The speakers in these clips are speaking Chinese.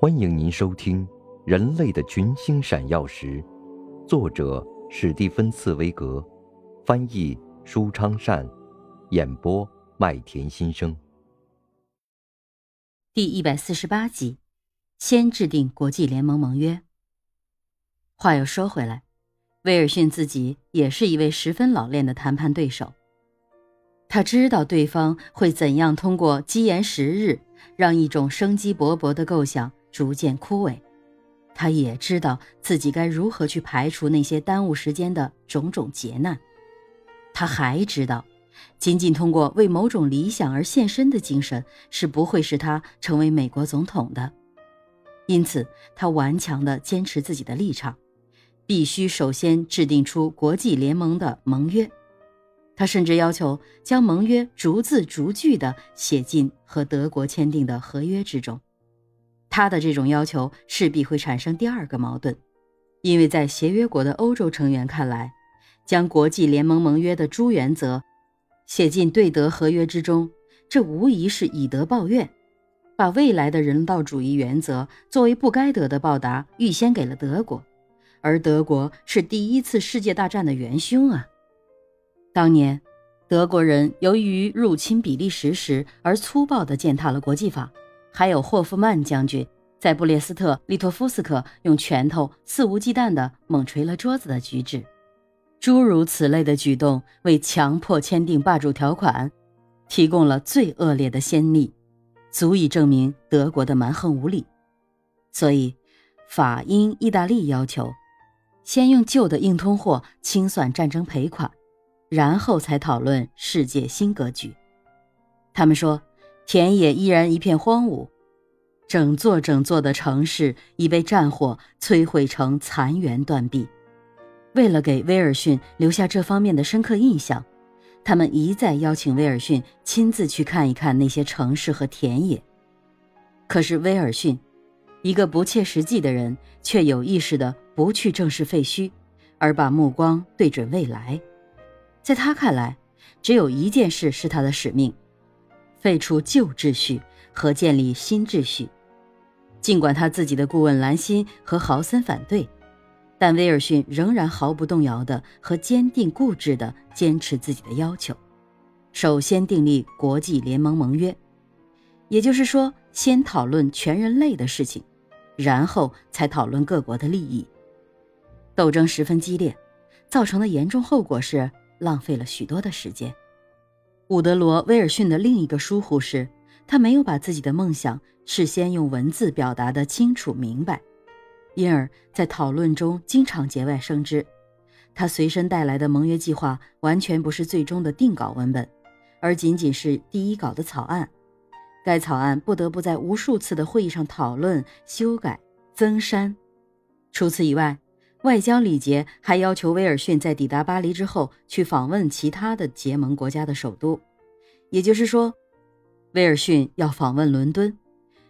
欢迎您收听《人类的群星闪耀时》，作者史蒂芬·茨威格，翻译舒昌善，演播麦田心声。第一百四十八集，先制定国际联盟盟约。话又说回来，威尔逊自己也是一位十分老练的谈判对手。他知道对方会怎样通过积延时日，让一种生机勃勃的构想逐渐枯萎。他也知道自己该如何去排除那些耽误时间的种种劫难。他还知道，仅仅通过为某种理想而献身的精神是不会使他成为美国总统的。因此，他顽强地坚持自己的立场，必须首先制定出国际联盟的盟约。他甚至要求将盟约逐字逐句地写进和德国签订的合约之中。他的这种要求势必会产生第二个矛盾，因为在协约国的欧洲成员看来，将国际联盟盟约的诸原则写进对德合约之中，这无疑是以德报怨，把未来的人道主义原则作为不该得的报答预先给了德国，而德国是第一次世界大战的元凶啊！当年，德国人由于入侵比利时时而粗暴地践踏了国际法，还有霍夫曼将军在布列斯特利托夫斯克用拳头肆无忌惮地猛捶了桌子的举止，诸如此类的举动，为强迫签订霸主条款提供了最恶劣的先例，足以证明德国的蛮横无理。所以，法、英、意大利要求先用旧的硬通货清算战争赔款。然后才讨论世界新格局。他们说，田野依然一片荒芜，整座整座的城市已被战火摧毁成残垣断壁。为了给威尔逊留下这方面的深刻印象，他们一再邀请威尔逊亲自去看一看那些城市和田野。可是威尔逊，一个不切实际的人，却有意识地不去正视废墟，而把目光对准未来。在他看来，只有一件事是他的使命：废除旧秩序和建立新秩序。尽管他自己的顾问兰辛和豪森反对，但威尔逊仍然毫不动摇地和坚定固执地坚持自己的要求。首先订立国际联盟盟约，也就是说，先讨论全人类的事情，然后才讨论各国的利益。斗争十分激烈，造成的严重后果是。浪费了许多的时间。伍德罗·威尔逊的另一个疏忽是，他没有把自己的梦想事先用文字表达的清楚明白，因而，在讨论中经常节外生枝。他随身带来的盟约计划完全不是最终的定稿文本，而仅仅是第一稿的草案。该草案不得不在无数次的会议上讨论、修改、增删。除此以外，外交礼节还要求威尔逊在抵达巴黎之后去访问其他的结盟国家的首都，也就是说，威尔逊要访问伦敦，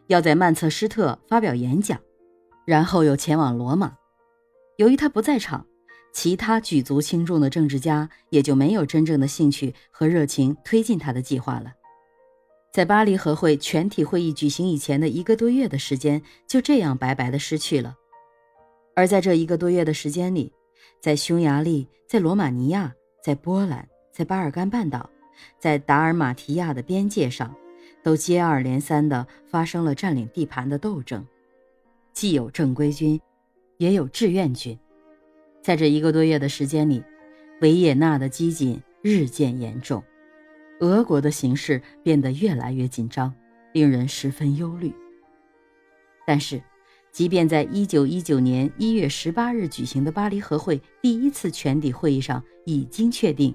要在曼彻斯特发表演讲，然后又前往罗马。由于他不在场，其他举足轻重的政治家也就没有真正的兴趣和热情推进他的计划了。在巴黎和会全体会议举行以前的一个多月的时间，就这样白白的失去了。而在这一个多月的时间里，在匈牙利、在罗马尼亚、在波兰、在巴尔干半岛、在达尔马提亚的边界上，都接二连三地发生了占领地盘的斗争，既有正规军，也有志愿军。在这一个多月的时间里，维也纳的激进日渐严重，俄国的形势变得越来越紧张，令人十分忧虑。但是，即便在一九一九年一月十八日举行的巴黎和会第一次全体会议上，已经确定，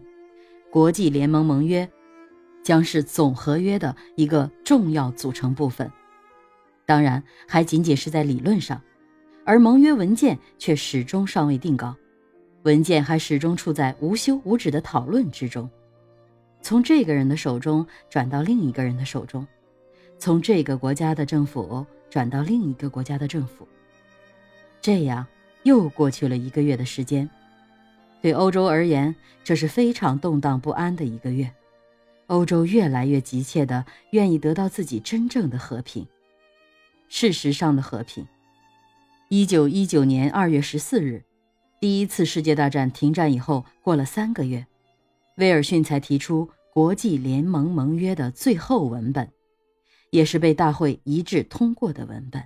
国际联盟盟约将是总合约的一个重要组成部分。当然，还仅仅是在理论上，而盟约文件却始终尚未定稿，文件还始终处在无休无止的讨论之中，从这个人的手中转到另一个人的手中，从这个国家的政府。转到另一个国家的政府，这样又过去了一个月的时间。对欧洲而言，这是非常动荡不安的一个月。欧洲越来越急切地愿意得到自己真正的和平。事实上的和平。一九一九年二月十四日，第一次世界大战停战以后，过了三个月，威尔逊才提出国际联盟盟约的最后文本，也是被大会一致通过的文本。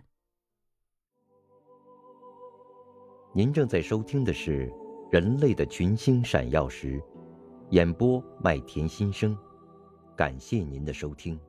您正在收听的是《人类的群星闪耀时》，演播麦田心声，感谢您的收听。